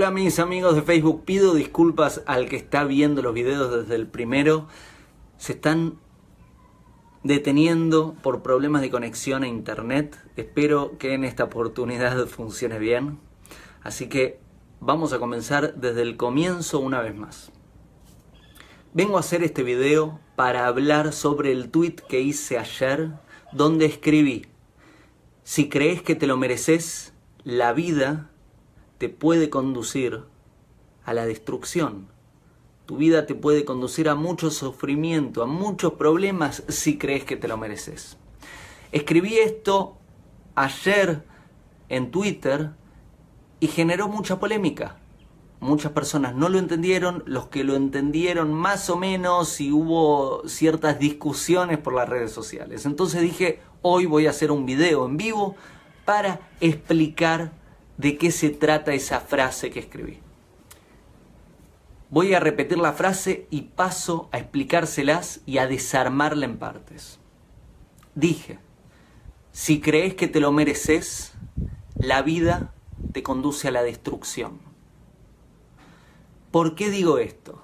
Hola mis amigos de Facebook, pido disculpas al que está viendo los videos desde el primero. Se están deteniendo por problemas de conexión a internet. Espero que en esta oportunidad funcione bien. Así que vamos a comenzar desde el comienzo una vez más. Vengo a hacer este video para hablar sobre el tweet que hice ayer donde escribí, si crees que te lo mereces, la vida te puede conducir a la destrucción. Tu vida te puede conducir a mucho sufrimiento, a muchos problemas si crees que te lo mereces. Escribí esto ayer en Twitter y generó mucha polémica. Muchas personas no lo entendieron, los que lo entendieron más o menos y hubo ciertas discusiones por las redes sociales. Entonces dije, hoy voy a hacer un video en vivo para explicar de qué se trata esa frase que escribí. Voy a repetir la frase y paso a explicárselas y a desarmarla en partes. Dije, si crees que te lo mereces, la vida te conduce a la destrucción. ¿Por qué digo esto?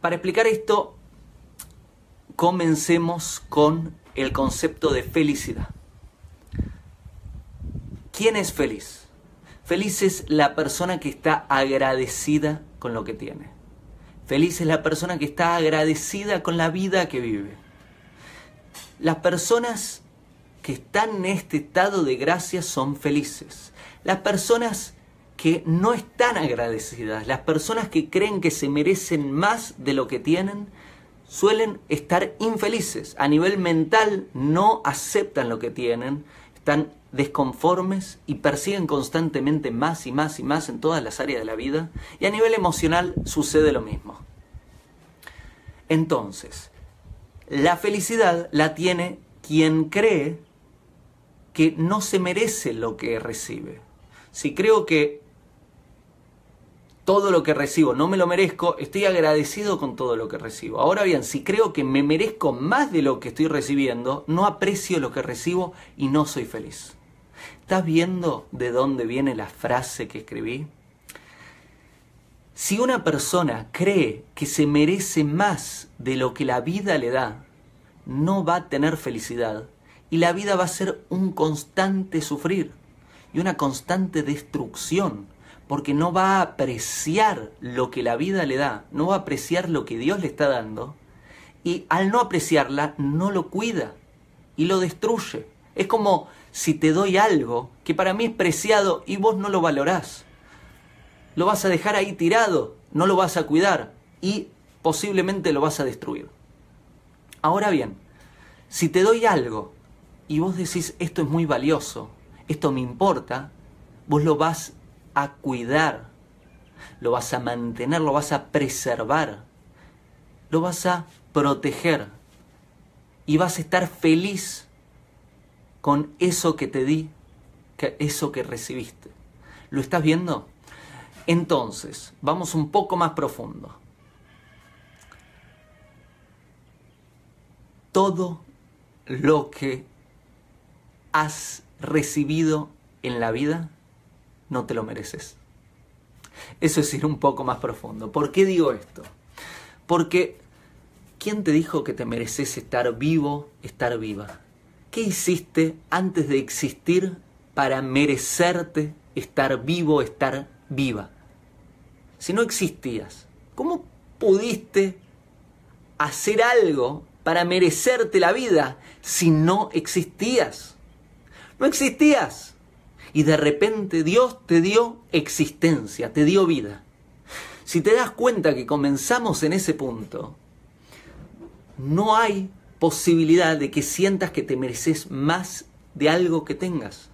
Para explicar esto, comencemos con el concepto de felicidad. ¿Quién es feliz? Feliz es la persona que está agradecida con lo que tiene. Feliz es la persona que está agradecida con la vida que vive. Las personas que están en este estado de gracia son felices. Las personas que no están agradecidas, las personas que creen que se merecen más de lo que tienen, suelen estar infelices. A nivel mental no aceptan lo que tienen, están desconformes y persiguen constantemente más y más y más en todas las áreas de la vida. Y a nivel emocional sucede lo mismo. Entonces, la felicidad la tiene quien cree que no se merece lo que recibe. Si creo que todo lo que recibo no me lo merezco, estoy agradecido con todo lo que recibo. Ahora bien, si creo que me merezco más de lo que estoy recibiendo, no aprecio lo que recibo y no soy feliz. ¿Estás viendo de dónde viene la frase que escribí? Si una persona cree que se merece más de lo que la vida le da, no va a tener felicidad y la vida va a ser un constante sufrir y una constante destrucción, porque no va a apreciar lo que la vida le da, no va a apreciar lo que Dios le está dando y al no apreciarla no lo cuida y lo destruye. Es como si te doy algo que para mí es preciado y vos no lo valorás. Lo vas a dejar ahí tirado, no lo vas a cuidar y posiblemente lo vas a destruir. Ahora bien, si te doy algo y vos decís esto es muy valioso, esto me importa, vos lo vas a cuidar, lo vas a mantener, lo vas a preservar, lo vas a proteger y vas a estar feliz con eso que te di, que eso que recibiste. ¿Lo estás viendo? Entonces, vamos un poco más profundo. Todo lo que has recibido en la vida, no te lo mereces. Eso es ir un poco más profundo. ¿Por qué digo esto? Porque ¿quién te dijo que te mereces estar vivo, estar viva? ¿Qué hiciste antes de existir para merecerte estar vivo, estar viva? Si no existías, ¿cómo pudiste hacer algo para merecerte la vida si no existías? No existías. Y de repente Dios te dio existencia, te dio vida. Si te das cuenta que comenzamos en ese punto, no hay posibilidad de que sientas que te mereces más de algo que tengas.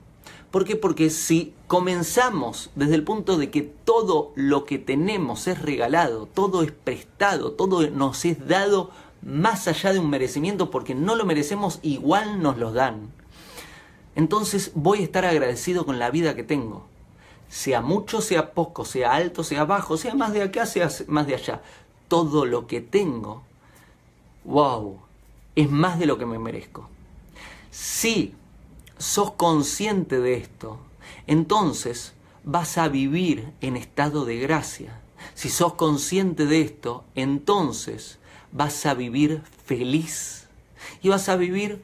¿Por qué? Porque si comenzamos desde el punto de que todo lo que tenemos es regalado, todo es prestado, todo nos es dado más allá de un merecimiento porque no lo merecemos, igual nos lo dan. Entonces voy a estar agradecido con la vida que tengo. Sea mucho, sea poco, sea alto, sea bajo, sea más de acá, sea más de allá. Todo lo que tengo, wow, es más de lo que me merezco. Si sos consciente de esto, entonces vas a vivir en estado de gracia. Si sos consciente de esto, entonces vas a vivir feliz y vas a vivir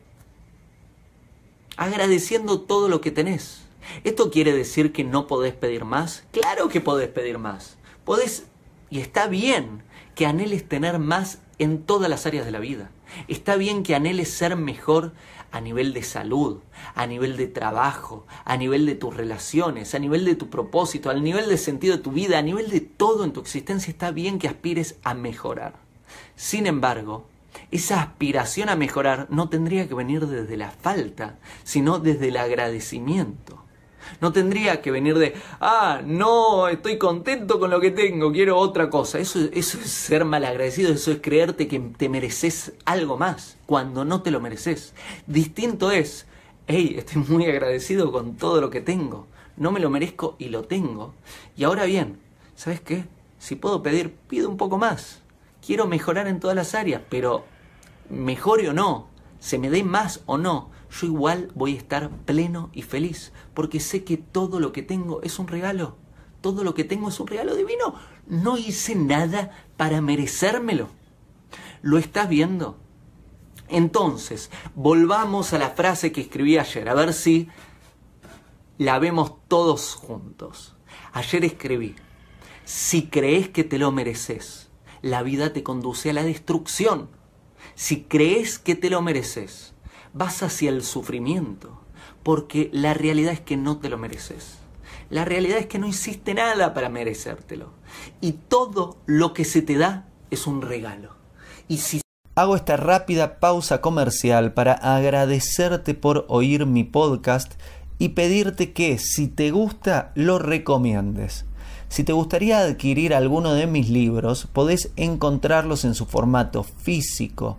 agradeciendo todo lo que tenés. ¿Esto quiere decir que no podés pedir más? Claro que podés pedir más. Podés, y está bien, que anheles tener más en todas las áreas de la vida. Está bien que anheles ser mejor a nivel de salud, a nivel de trabajo, a nivel de tus relaciones, a nivel de tu propósito, a nivel de sentido de tu vida, a nivel de todo en tu existencia. Está bien que aspires a mejorar. Sin embargo, esa aspiración a mejorar no tendría que venir desde la falta, sino desde el agradecimiento. No tendría que venir de, ah, no, estoy contento con lo que tengo, quiero otra cosa. Eso, eso es ser malagradecido, eso es creerte que te mereces algo más, cuando no te lo mereces. Distinto es, hey, estoy muy agradecido con todo lo que tengo, no me lo merezco y lo tengo. Y ahora bien, ¿sabes qué? Si puedo pedir, pido un poco más. Quiero mejorar en todas las áreas, pero mejore o no, se me dé más o no, yo igual voy a estar pleno y feliz, porque sé que todo lo que tengo es un regalo. Todo lo que tengo es un regalo divino. No hice nada para merecérmelo. ¿Lo estás viendo? Entonces, volvamos a la frase que escribí ayer, a ver si la vemos todos juntos. Ayer escribí, si crees que te lo mereces, la vida te conduce a la destrucción. Si crees que te lo mereces, vas hacia el sufrimiento, porque la realidad es que no te lo mereces. La realidad es que no hiciste nada para merecértelo. Y todo lo que se te da es un regalo. Y si Hago esta rápida pausa comercial para agradecerte por oír mi podcast y pedirte que si te gusta lo recomiendes. Si te gustaría adquirir alguno de mis libros, podés encontrarlos en su formato físico